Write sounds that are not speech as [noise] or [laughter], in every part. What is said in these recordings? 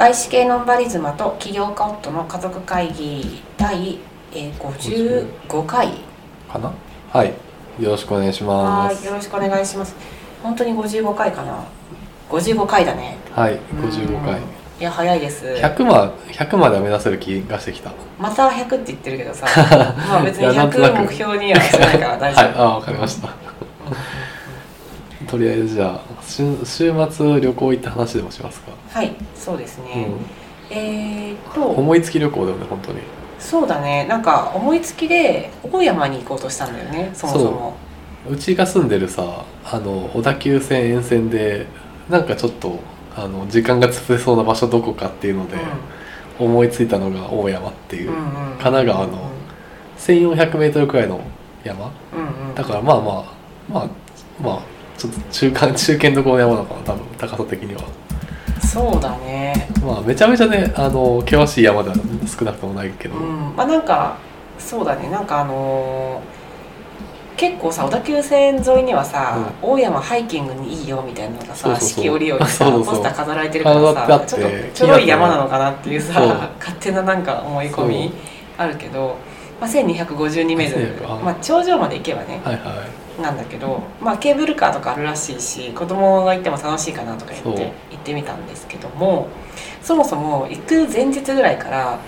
外資系ノンバリズマと起業家夫の家族会議第、えー、55回。かな？はい。よろしくお願いします。はいよろしくお願いします。本当に55回かな？55回だね。はい55回うんいや早いです。100ま100までは目指せる気がしてきた。また100って言ってるけどさ。[laughs] まあ別にいやなんとなく。100目標にはしてないから大丈夫、[laughs] はいあわかりました。とりあえずじゃあ週週末旅行行った話でもしますか、はいそうですね、えーっとうん、思いつき旅行だよね本当に。そうだね。なんか思いつきで大山に行こうとしたんだよねそもそも。う。ちが住んでるさあの小田急線沿線でなんかちょっとあの時間が潰れそうな場所どこかっていうので、思いついたのが大山っていう、うんうんうん神奈川の 1400m くらいの山。うんうん。だからまあまあまあまあちょっと中間中堅どころの山なのかな多分高さ的には。そうだね。まあめちゃめちゃねあの険しい山では少なくともないけど、うん。まあなんかそうだね。なんかあのー結構さ小田急線沿いにはさ、大山ハイキングにいいよみたいなのがさ四季折々さそうポスター飾られてるからさちょっとちょろい山なのかなっていうさ勝手ななんか思い込みあるけど、まあ、1252メートル。1200あまあ、頂上まで行けばね。はいはいなんだけど、まあ、ケーブルカーとかあるらしいし子供が行っても楽しいかなとか言って行ってみたんですけどもそもそも行く前日ぐらいから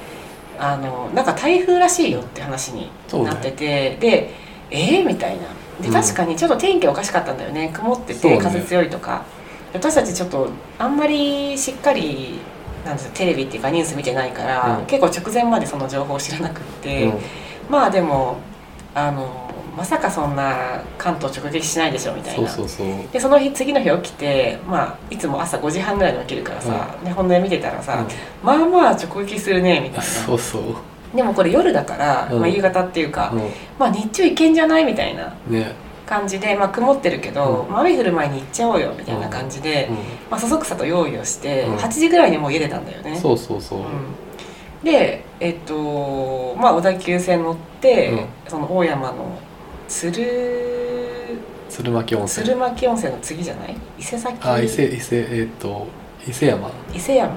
あのなんか台風らしいよって話になってて、でえー、みたいな。でうん。確かにちょっと天気おかしかったんだよね。曇ってて風強いとか、私たちちょっとあんまりしっかりなんですテレビっていうかニュース見てないから、うん。結構直前までその情報を知らなくって。うん。まあでもあのまさかそんな関東直撃しないでしょみたいな。でその日次の日起きて、まあ、いつも朝5時半ぐらいに起きるからさ、ね、本音見てたらさ、まあまあ直撃するねみたいそうそう。なでもこれ夜だから、うん。まあ、夕方っていうか、うまあ日中行けんじゃないみたいなんね。感じで、まあ、曇ってるけど、うん。まあ雨降る前に行っちゃおうよみたいな感じで、うまあ、そそくさと用意をして、うん。8時ぐらいにもう家出たんだよね。ん、そうそうそう、うん。でえっとまあ小田急線乗って、うん。その大山の鶴鶴巻温泉。鶴巻温泉の次じゃない？伊勢崎？あ伊勢伊勢えっ、と伊勢山。伊勢山？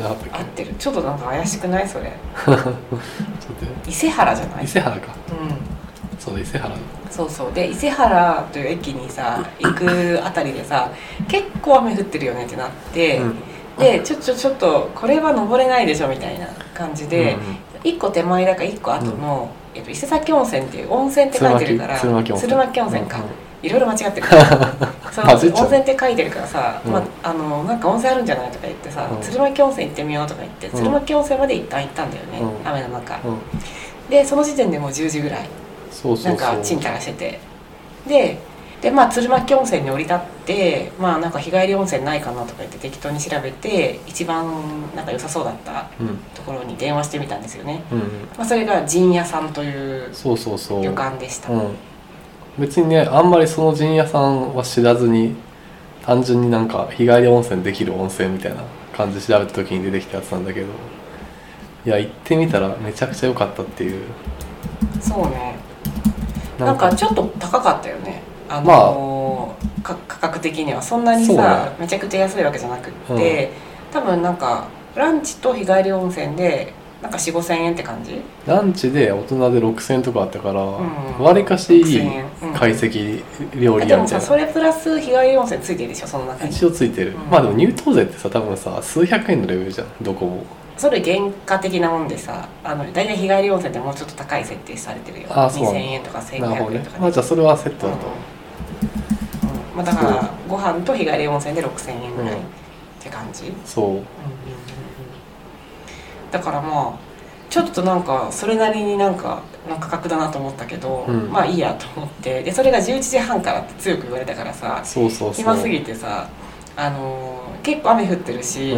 合ってる。ちょっとなんか怪しくない？それ。[laughs] 伊勢原じゃなてい？伊勢原か。うん。そうだ伊勢原。そうそう。で伊勢原という駅にさ [laughs] 行くあたりでさ結構雨降ってるよねってなって、うん。でちょちょちょっとこれは登れないでしょみたいな感じで、うん。一個手前だか一個後の、えっと、伊勢崎温泉っていう温泉って書いてるから鶴巻温泉。か、いろいろ間違ってる。[laughs] そう混ぜちゃう温泉って書いてるからさ、うん。まあ、あのなんか温泉あるんじゃないとか言ってさ、うん。鶴巻温泉行ってみようとか言って、ん。鶴巻温泉まで一旦行ったんだよね、うん。雨の中。でその時点でもう10時ぐらい。なんかちんたらしてて。ででまあ鶴巻温泉に降り立ってまあなんか日帰り温泉ないかなとか言って適当に調べて一番なんか良さそうだったうん。ところに電話してみたんですよね、うんまあ、それが陣屋さんというそうそうそう。旅館でした、うん。別にねあんまりその陣屋さんは知らずに単純になんか日帰り温泉できる温泉みたいな感じで調べた時に出てきたやつなんだけどいや行ってみたらめちゃくちゃ良かったっていう。そうね。なんかちょっと高かったよねあまのーか価格的にはそんなにさ、ね。めちゃくちゃ安いわけじゃなくって、多分なんかランチと日帰り温泉でなんか4 5千円って感じ？ランチで大人で6000円とかあったからん。わり、かしい6000い懐石料理でもさ屋みたいな。それプラス日帰り温泉ついてるでしょ？その中に。一応ついてる、うん。まあでも入湯税ってさ多分さ数百円のレベルじゃんどこも。それ原価的なもんでさあの大体日帰り温泉ってもうちょっと高い設定されてるよ。2000あそうなの円とか1500なるほどね。円とかまあじゃあそれはセットだと、う。んまあ、だからご飯と日帰り温泉で6000円ぐらいって感じ、そう。だからまあちょっとなんかそれなりになんかの価格だなと思ったけど、うん。まあいいやと思って。でそれが11時半からって強く言われたからさそうそうそう。暇すぎてさあのー結構雨降ってるし、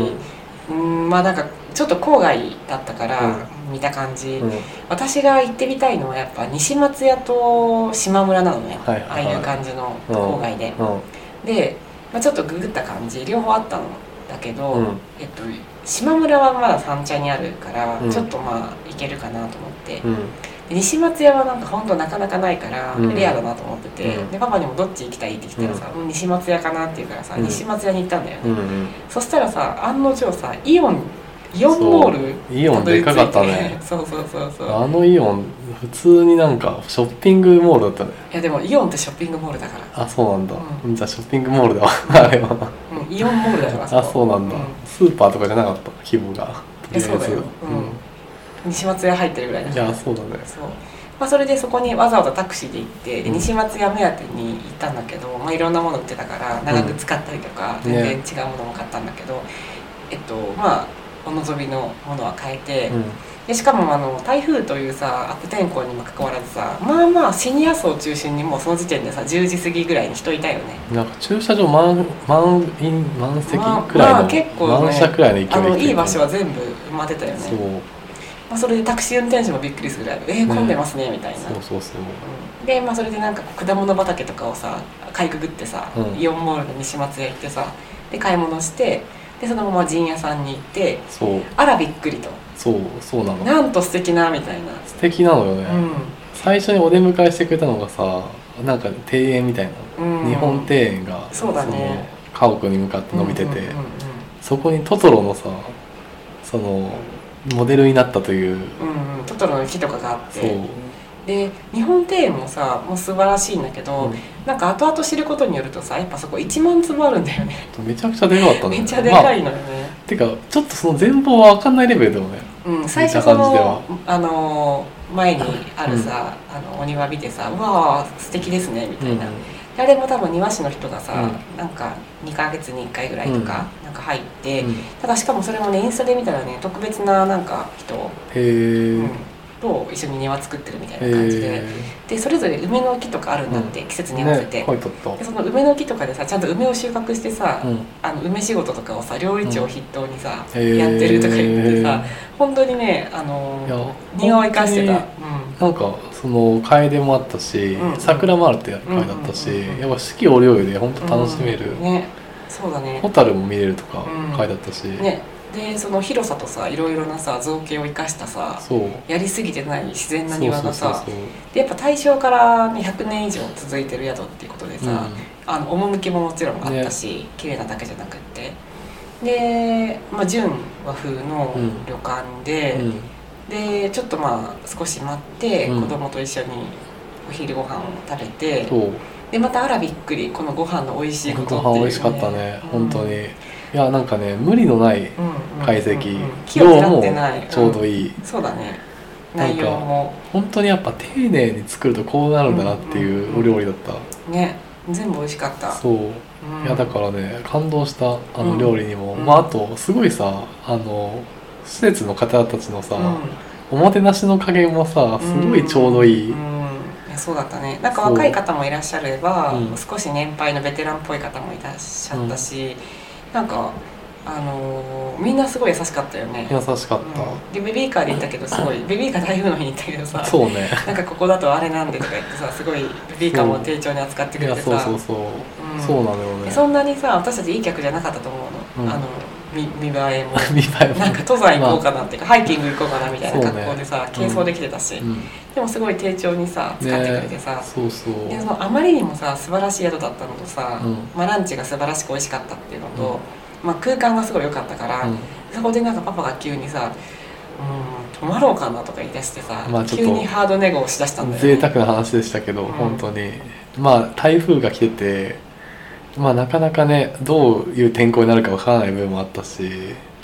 うん、まあなんかちょっと郊外だったから、見た感じ、うん。私が行ってみたいのはやっぱ西松屋と島村なのね、はいはい。はいああいう感じのうん。郊外で、うん。で、まあ、ちょっとググった感じ。両方あったんだけど、うん。えっと、島村はまだ三茶にあるから、うん。ちょっとまあ行けるかなと思って、西松屋はなんか本当なかなかないからうん。レアだなと思ってて、うん。でパパにもどっち行きたいって聞いたらさ、うん西松屋かなって言うからさ、うん。西松屋に行ったんだよね、うんうん。そしたらさ案の定さイオンイオンモールイオンでかかったね。そうそうそうそう。あのイオン普通になんかショッピングモールだったね。いやでもイオンってショッピングモールだから。あそうなんだ、うじゃあショッピングモールだわ。[laughs] あれは。うん、イオンモールだからあそうなんだ、うん。スーパーとかじゃなかった？規模が。えそうだよ、とりうん、西松屋入ってるぐらいだいやそうだね。そう、まあ、それでそこにわざわざタクシーで行ってでうん。西松屋目当てに行ったんだけど、まあ、いろんなもの売ってたから長く使ったりとか、うん。全然違うものも買ったんだけど、えっとまあお望みのものは買えて、うん。でしかもあの台風というさ悪天候にもかかわらずさまあまあシニア層を中心にもうその時点でさ10時過ぎぐらいに人いたよね。なんか駐車場満満員満席まあくらいの、まあ結構ね満車くらいの勢いであのいい場所は全部埋まってたよね。そう。まあ、それでタクシー運転手もびっくりするぐらい「えー、混んでますね」みたいな、そうそうそう。うんで、まあ、それでなんか果物畑とかをさかいくぐってさ、うん。イオンモールの西松屋行ってさで買い物してでそのまま陣屋さんに行ってあらびっくりと。そうそうなの。なんと素敵なみたいな、素敵なのよね、うん。最初にお出迎えしてくれたのがさなんか庭園みたいな、うん、日本庭園がそうだね。家屋に向かって伸びてて、そこにトトロのさそのモデルになったという、うんうん。トトロの木とかがあっそう。てで日本庭園もさもう素晴らしいんだけど、うん。なんか後々知ることによるとさやっぱそこ1万粒あるんだよね。めちゃくちゃでかかったね。めっちゃでかいまのよね、あてかちょっとその全貌は分かんないレベルでもね。うん、最初そのあの前にあるさ、あのお庭見てさ「うわあ素敵ですね」みたいな、であれも多分庭師の人がさ、うなんか2ヶ月に1回ぐらいとか、なんか入って、うん。ただしかもそれもねインスタで見たらね特別ななんか人、へえ、うんと一緒に庭作ってるみたいな感じで、へでそれぞれ梅の木とかあるんだって、季節えに合わせて、でその梅の木とかでさちゃんと梅を収穫してさ、あの梅仕事とかをさ料理長を筆頭にさ、やってるとか言ってさ本当にねあの庭を生かしてた、本なんかその楓もあったし、うん。桜もあるって書いてあったし、やっぱ四季折々で本当楽しめる、うん。ね。そうだね。蛍も見れるとかうん。書いてあったし、ねでその広さとさいろいろなさ造形を生かしたさやりすぎてない自然な庭がさでやっぱ大正から、ね、100年以上続いてる宿っていうことでさ、あの趣ももちろんあったし、綺麗なだけじゃなくって。で、まあ、純和風のうん。旅館で、うん。でちょっとまあ少し待って、うん。子供と一緒にお昼ご飯を食べてでまたあらびっくりこのご飯の美味しいことっていう、ご飯美味しかったね、本当にいやなんかね無理のないうんうん解析、量もちょうどいい、うん。そうだね。内容も。本当にやっぱ丁寧に作るとこうなるんだなっていうお料理だった、ね。全部美味しかった。そう。うん。いやだからね感動したあの料理にも、うん。まああとすごいさあの施設の方たちのさ、うん。おもてなしの加減もさすごいちょうどいい、そうだったね。なんか若い方もいらっしゃれば、うん。少し年配のベテランっぽい方もいらっしゃったし、なんかあのーみんなすごい優しかったよね、優しかった、うん。でベビーカーで行ったけどすごい [laughs] ベビーカー台風の日に行ったけどさ。そうね。[laughs] なんかここだとあれなんでとか言ってさすごいベビーカーも丁重に扱ってくれてさ。そうそうそう、うん。そうなのよね。でそんなにさ私たちいい客じゃなかったと思うの、うん。あの見見栄えも。[laughs] 見栄えも。なんか登山行こうかなっていうか、ハイキング行こうかなみたいな格好でさ、軽装できてたし、うん。でもすごい丁重にさ使ってくれてさ、ね。そうそう。でそのあまりにもさ素晴らしい宿だったのとさ、うん。まあ、ランチが素晴らしく美味しかったっていうのと、まあ、空間がすごい良かったから、うん。そこでなんかパパが急にさ「うん泊まろうかな」とか言い出してさ、まあ急にハードネゴをしだしたんだよね。贅沢な話でしたけど、うん。本当に。まあ台風が来ててまあなかなかねどういう天候になるかわからない部分もあったし、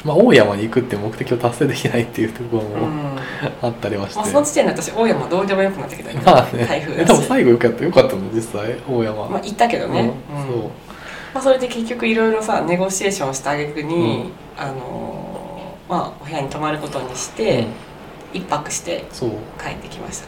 まあ、大山に行くって目的を達成できないっていうところうん。もあったりはして、まあ、その時点で私大山どうでもよくなってきたよねまあね。台風だし。えでも最後よかったよかったの実際大山、まあ行ったけどね、うん。うん。そう。まあ、それで結局いろいろさネゴシエーションした挙句に、うん。あのーまあお部屋に泊まることにして、うん一泊して帰ってきました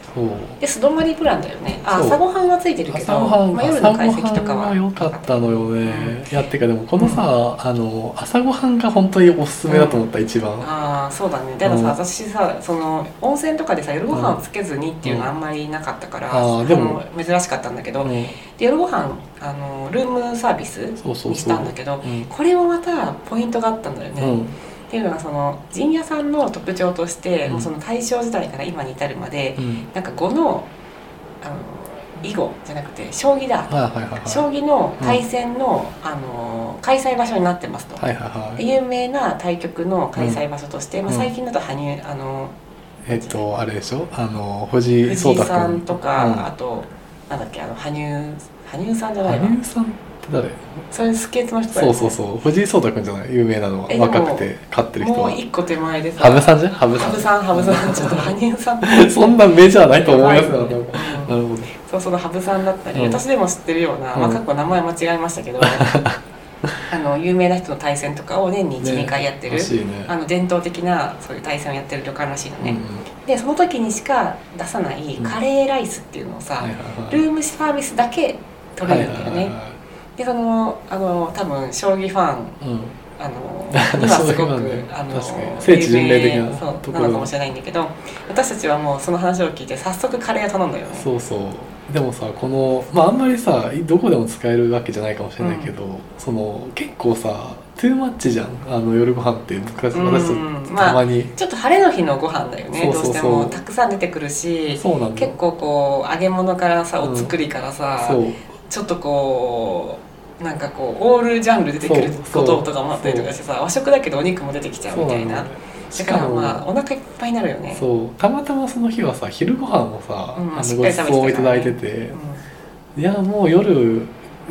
で素泊まりプランだよね。あ朝ごはんはついてるけどまあ、夜の解析とかは。良かったのよね、うん。いやってかでもこのさ、あの朝ごはんが本当におすすめだと思った、一番。ああそうだね。だからさ、うん。私さその温泉とかでさ夜ご飯をつけずにっていうのはあんまりなかったから、あーでも珍しかったんだけど、うん。で夜ご飯あのルームサービスにしたんだけどうん。これもまたポイントがあったんだよね、うんっていうのがその陣屋さんの特徴として、うん。もうその大正時代から今に至るまで、うん。なんか碁のあの囲碁じゃなくて将棋だ、将棋の対戦の,、あの開催場所になってますと。はいはいはい。有名な対局の開催場所として、まあ、うん最近だと羽生あのえっとあれでしょ？あの藤井聡太君。さんとか、うん。あとなんだっけあの羽生羽生さんじゃないわ。羽生さん誰それスケートの人ね。そうそうそう。藤井聡太君じゃない？有名なのは。若くて勝ってる人は。もう一個手前でさ羽生さんじゃ？ん。羽生ささん羽生さん。[laughs] ちょっと羽生さん。んそんなメジャーないと思いますよ。やばい。ねなるほど。そうその羽生さんだったり、うん。私でも知ってるような、まあ、うん。過去名前間違えましたけど [laughs] あの有名な人の対戦とかを年に12、ね回やってる。ね。あの伝統的なそういう対戦をやってる旅館らしいのね、うん。でその時にしか出さないうんカレーライスっていうのをさ、はいはいはい。ルームサービスだけ取れるんだよね、はいはいはいでそのあの多分将棋ファンうん。あの [laughs] にはすごく、あの聖地巡礼的なところ。なのかもしれないんだけど私たちはもうその話を聞いて早速カレーを頼んだよ。ねそうそう。でもさこのまああんまりさどこでも使えるわけじゃないかもしれないけど、その結構さトゥーマッチじゃん。あの夜ご飯って昔うん。私とたまに、ちょっと晴れの日のご飯だよね。どうしてもたくさん出てくるし結構こう揚げ物からさうんお作りからさ、そう。ちょっとこうなんかこうオールジャンル出てくることとかもあったりとかしてさ和食だけどお肉も出てきちゃうみたいな。しだかも、まあお腹いっぱいになるよね。そう。たまたまその日はさ昼ご飯もさ、うんあのごちそうをいただいてて、うん。いやもう夜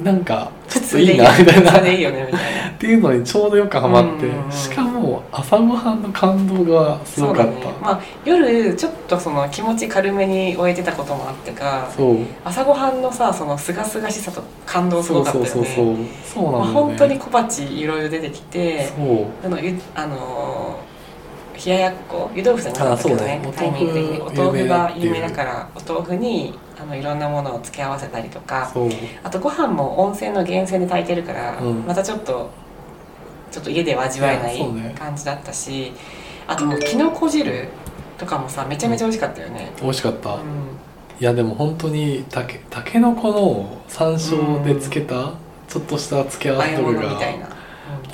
なんかちょっといいなみたいな。っていうのにちょうどよくハマって、うん。しかも朝ごはんの感動がすごかった。ね。まあ夜ちょっとその気持ち軽めに終えてたこともあってかそう。朝ごはんのさそのすがすがしさと感動すそうごかったよね。そうそうそうそう。まあ、なんだよね、本当に小鉢いろいろ出てきてそう。あのゆあの冷ややっこ湯豆腐じゃなかったけどねね。タイミング的に。おお豆腐が有有名だからお豆腐にあのいろんなものを付け合わせたりとか。そう。あとご飯も温泉の源泉で炊いてるから、うん。またちょっとちょっと家では味わえない感じだったし、あともうきのこ汁とかもさめちゃめちゃ美味しかったよね、美味しかった、うん。いやでも本当にたけたけのこの山椒でつけたちょっとした付け合わせとかが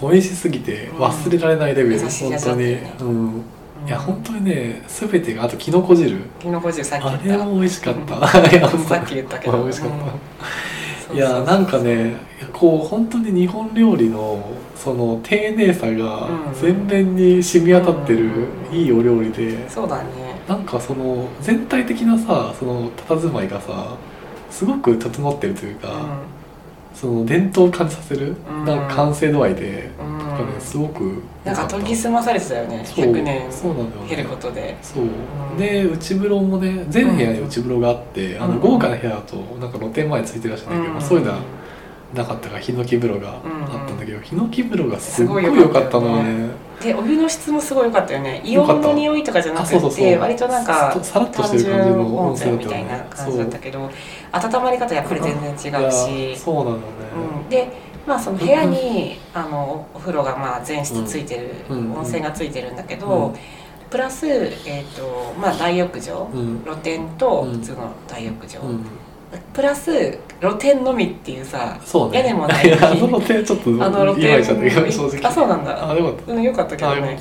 美味しすぎて忘れられないレベル、優しい本当に、うん。うん。いや本当にね全てがあときのこ汁。きのこ汁さっきあ言った。れも美味しかった、うん。[laughs] さっき言ったけど。美味しかった、うんいやなんかねこう本当に日本料理のその丁寧さがうん。全面に染み渡ってるうん。いいお料理でそうだね。なんかその全体的なさその佇まいがさすごく整ってるというか、その伝統を感じさせる、うん。なんか完成度合いで、うん、なんかねすごくなんか研ぎ澄まされてたよね。そう。100年そうなんだよね。経ることで。そう、ん。で内風呂もね全部屋に内風呂があって、あのうん豪華な部屋だとなんか露天前についてるらしいんだけど、うん。そういうのはなかったからヒノキ風呂があったんだけど、ヒノキ風呂がすっごい良かったのよね。でお湯の質もすごい良かったよね。イオンの匂いとかじゃなくて割となんかさらっとしてる感じの温泉みたいな感じだったけど温まり方やっぱり全然違うし。そうなのね、うん、でまあその部屋にあのお風呂がまあ全室ついてる、うん温泉がついてるんだけど、うん。プラス、えーとまあ、大浴場、うん。露天とうん。普通の大浴場、うん。プラス露天のみっていうさそうね。屋根もないや [laughs] あの露天ちょっとあの露天正直。あそうなんだ。あよかった。うん、よかったけどね。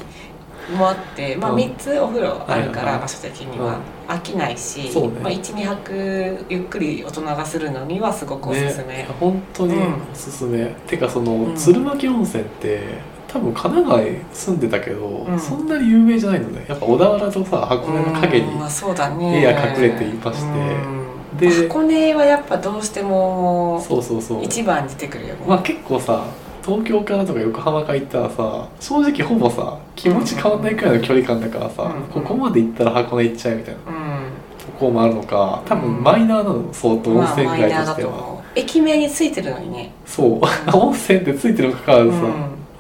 もあって、まあ、うん。3つお風呂あるから場所的には飽きないし、ね。まあ、12泊ゆっくり大人がするのにはすごくおすすめ、ね、本当にうん。おすすめ、てかその、うん。鶴巻温泉って多分神奈川に住んでたけど、うん。そんなに有名じゃないのね。やっぱ小田原とさ箱根の陰にうん。まあ、そうだね。家が隠れていまして。うん。で箱根はやっぱどうしてもそうそうそう。一番に出てくるよね、まあ結構さ東京からとか横浜から行ったらさ正直ほぼさ気持ち変わんないくらいの距離感だからさ、うん。ここまで行ったら箱根行っちゃえみたいな。うん。とこもあるのか多分マイナーなの相当温まあ泉街としては、と思う。駅名についてるのにね。そう。[laughs] 温泉ってついてるにもかかわらずさ、うん。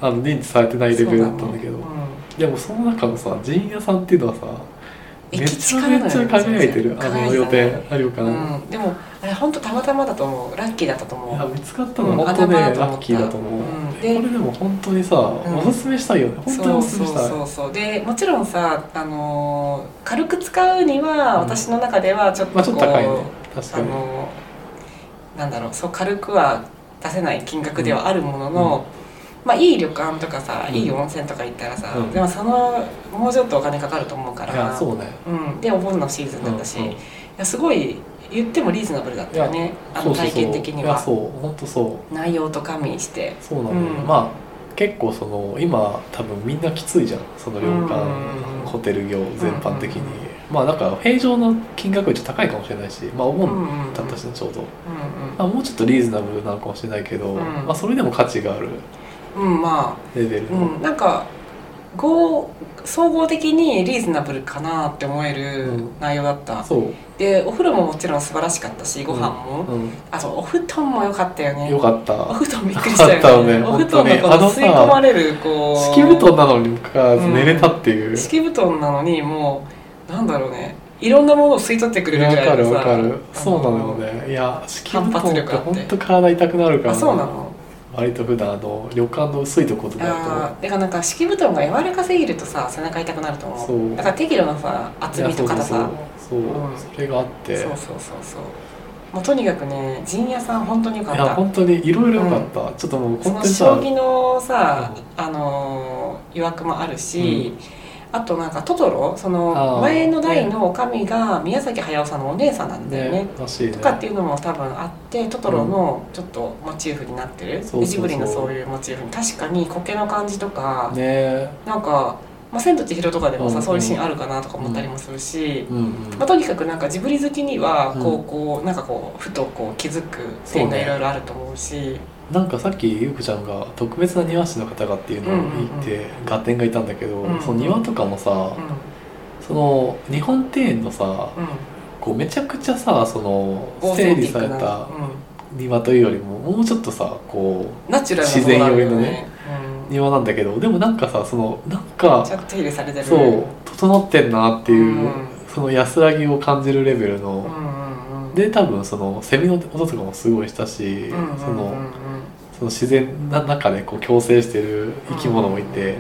あの認知されてないレベルだったんだけど。ねでもその中のさ陣屋さんっていうのはさうんめちゃめちゃ輝いてる。あの予定あるかうな、ん、でもあれ本当たまたまだと思う。ラッキーだったと思いやう見つかったのうん。本当ね、ラッキーだと思う、うん。これででも本当にさ、ん。おすすめしたいよね。本当におすすめしたい。そうそうそうでもちろんさ、あのー軽く使うには、うん。私の中ではちょっとこう、まあ高いね。確かに、あのーなんだろう。そう軽くは出せない金額ではあるものの、まあいい旅館とかさ、うん。いい温泉とか行ったらさ、うん。でもそのもうちょっとお金かかると思うからそうね。うん、でお盆のシーズンだったし、うんうん。いやすごい言ってもリーズナブルだったよねあの体験的には。そう本当そう。内容と加味して。そうなのよ、うん。まあ結構その今多分みんなきついじゃん。その旅館、うん。ホテル業全般的に、まあだから平常の金額より高いかもしれないしまあお盆だったしねちょうど、まあ、もうちょっとリーズナブルなのかもしれないけど、うん。まあ、それでも価値があるうんうん、うん、まレベルあ、うの、ん、なんか合総合的にリーズナブルかなって思えるうん。内容だった、そう、でお風呂ももちろん素晴らしかったしご飯も、うん、あとお布団も良かったよね。よかった。お布団びっくりしたよね。よねお布団のこの吸い込まれるこう。敷布団なのにもか寝れたっていう、敷布団なのにもうなんだろうね。いろんなものを吸い取ってくれるぐらいのさわかるあのそうなのよね。いや敷布団って本当体痛くなるからあそうなの？割と普段あの旅館の薄いところとかあだーだからなんか敷布団が柔らかすぎるとさ背中痛くなると思う。そう。だから適度なさと厚みと硬さ。そうそうそう、う。ん。それがあって。そうそうそうそう。もうとにかくね陣屋さん本当によかっいやた本当にいろいろ良かった、ちょっともうその本当にさ。将棋のさ、あのー予約もあるし、あとなんかトトロそあのー前の代の女将が宮崎駿さんのお姉さんなんだよね。ねね。とかっていうのも多分あってトトロのちょっとモチーフになってる、そうそうそう。でジブリのそういうモチーフに。確かに苔の感じとか、ね。なんか「まあ、千と千尋」とかでもさ、うんそういうシーンあるかなとか思ったりもするし、うんうん。まあ、とにかくなんかジブリ好きにはこう、うん。こうなんかこうふとこう気づく点がいろいろあると思うしなんかさっきゆうこちゃんが特別な庭師の方がっていうのを言って、合点がいたんだけど、うんその庭とかもさ、うん。その日本庭園のさうん。こうめちゃくちゃさその整理された庭というよりももうちょっとさこうん、ナチュラルな自然寄りのねう庭なんだけどでもなんかさそのなんうん、かちゃんと手入れされてる。そう整ってんなっていう、うん。その安らぎを感じるレベルの、うんうんうん。で多分そのセミの音とかもすごいしたし、うんうんうんうん。そのその自然な中でこう共生してる生き物もいて、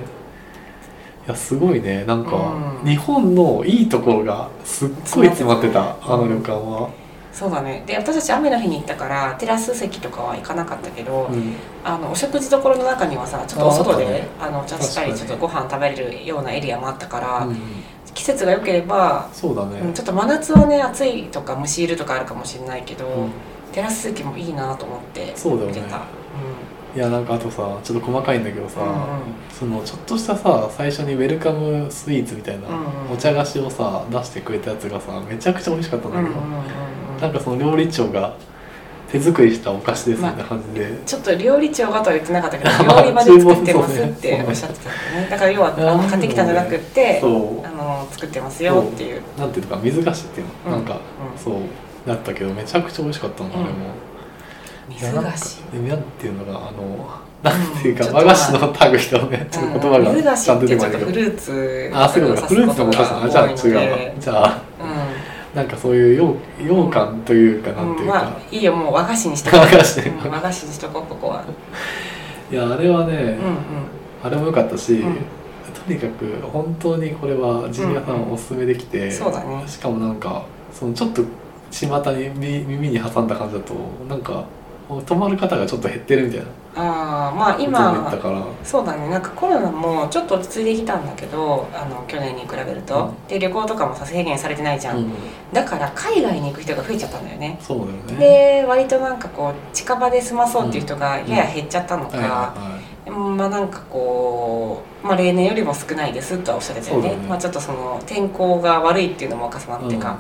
いやすごいね。なんか、うん。日本のいいところがすっごい詰まってたあの旅館は、そうだね。で私たち雨の日に行ったからテラス席とかは行かなかったけど、うん。あのお食事処の中にはさちょっとお外であのお茶したりちょっとご飯食べれるようなエリアもあったから、うん。季節が良ければ、そうだね、うんちょっと真夏はね暑いとか虫いるとかあるかもしれないけど、うん。テラス席もいいなと思ってそうだよね。見てた、いやなんかあとさちょっと細かいんだけどさ、うんうん。そのちょっとしたさ最初にウェルカムスイーツみたいな、うんうんお茶菓子をさ出してくれたやつがさめちゃくちゃ美味しかったんだけど、うんうんうんうん。なんかその料理長が手作りしたお菓子ですみたいな感じで、ちょっと料理長がとは言ってなかったけど [laughs] まあ料理まで作ってますっておっしゃってたんだよね。だから要はあの買ってきたんじゃなくってあの作ってますよっていう。なんていうのか水菓子っていうの、うん。なんか、うん。そう。だったけどめちゃくちゃ美味しかったの、あれも。水いやなんか菓子。でなんていうのがあのなんていうか、うん和菓子の類とねちょっと言葉がちゃんと出てこないけど、っとフルーツあそういうことかフルーツのお菓子なのじゃあ違うわ。じゃあうなんかそういうよう羊羹というか、なんていうか、まあいいよもう和菓子にしとこう。和菓子。にしとこうここは、いやあれはね、あれも良かったし、うん。とにかく本当にこれはジニアさんおすすめできて、そうだね。しかもなんかそのちょっと巷に耳耳に挟んだ感じだとなんか泊まる方がちょっと減ってるみたいな。ああまあ今から。そうだね。なんかコロナもちょっと落ち着いてきたんだけどあの去年に比べると、うん。で旅行とかもさ制限されてないじゃん、うん。だから海外に行く人が増えちゃったんだよね。そうだよね。で割となんかこう近場で済まそうっていう人がやや減っちゃったのか、まあなんかこう、まあ、例年よりも少ないですとはおっしゃってたよね。ね。まあ、ちょっとその天候が悪いっていうのも重なってか、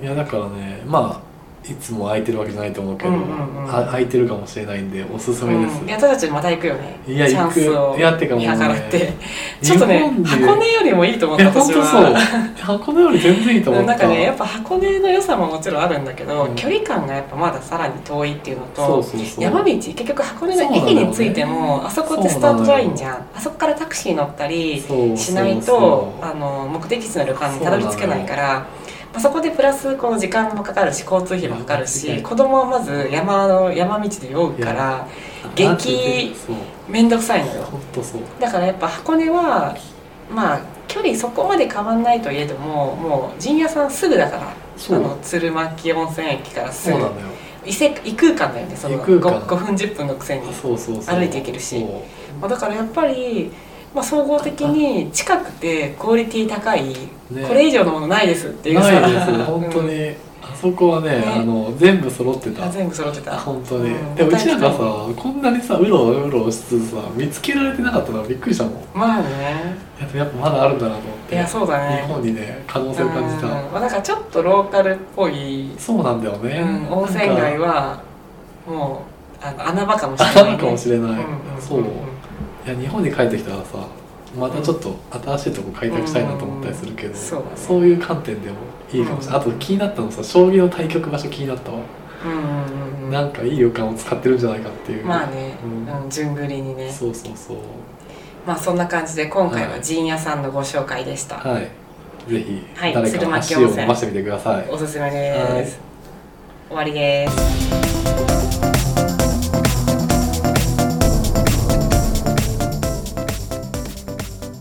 いいやだからねまあいつも空いてるわけじゃないと思うけど、うんうんうん。あ空いてるかもしれないんでおすすめです、うん、いや私たちまた行くよね。いやチャンスを行くいやてかもうね。見計らって。ちょっとね日本で箱根よりもいいと思っいやた私本当そう。は箱根より全然いいと思った。なんかねやっぱ箱根の良さももちろんあるんだけど、うん。距離感がやっぱまださらに遠いっていうのとそうそうそう。山道結局箱根の駅に着いても、あそこってスタートラインじゃん。あそこからタクシー乗ったりそうしないとそうそうあの目的地の旅館にたどり着けないから、まあ、そこでプラスこの時間もかかるし交通費もかかるし子供はまず山の山道で酔うから激面倒くさいのよ。だからやっぱ箱根はまあ距離そこまで変わんないといえどももう陣屋さんすぐだからあの鶴巻温泉駅からすぐ。異世異空間だよねその異空 5, 間5分10分のくせに、そうそうそう。歩いていけるし。まあ、だからやっぱり、まあ、総合的に近くてクオリティ高い、ね。これ以上のものないですっていうさ。ないです。[laughs] 本当に、うんあそこはねね。あの全部揃ってた。あ全部揃ってた。本当に、うん。でもうちなんかさこんなにさうろうろしつつさ見つけられてなかったのはびっくりしたもん。まあね。やっぱやっぱまだあるんだなと思って。いやそうだね。日本にね可能性を感じた、うん。まあ、なんかちょっとローカルっぽい、そうなんだよね、うん、温泉街ははもうあの穴場かもしれない、ね、穴場かもしれない。うんうんそうん。いや日本に帰ってきたらさまたちょっと新しいとこ開拓したいなと思ったりするけど、うんそうだね。いう観点でもいいかもしれない、あと気になったのさ将棋の対局場所気になったわ、うんうんうんうん。なんかいい予感を使ってるんじゃないかっていう。まあね、うん。うん、順繰りにね。そうそうそう。まあそんな感じで今回ははい。陣屋さんのご紹介でした、はい。ぜひはい誰か鶴巻足を伸ばしてみてください、おすすめです、終わりです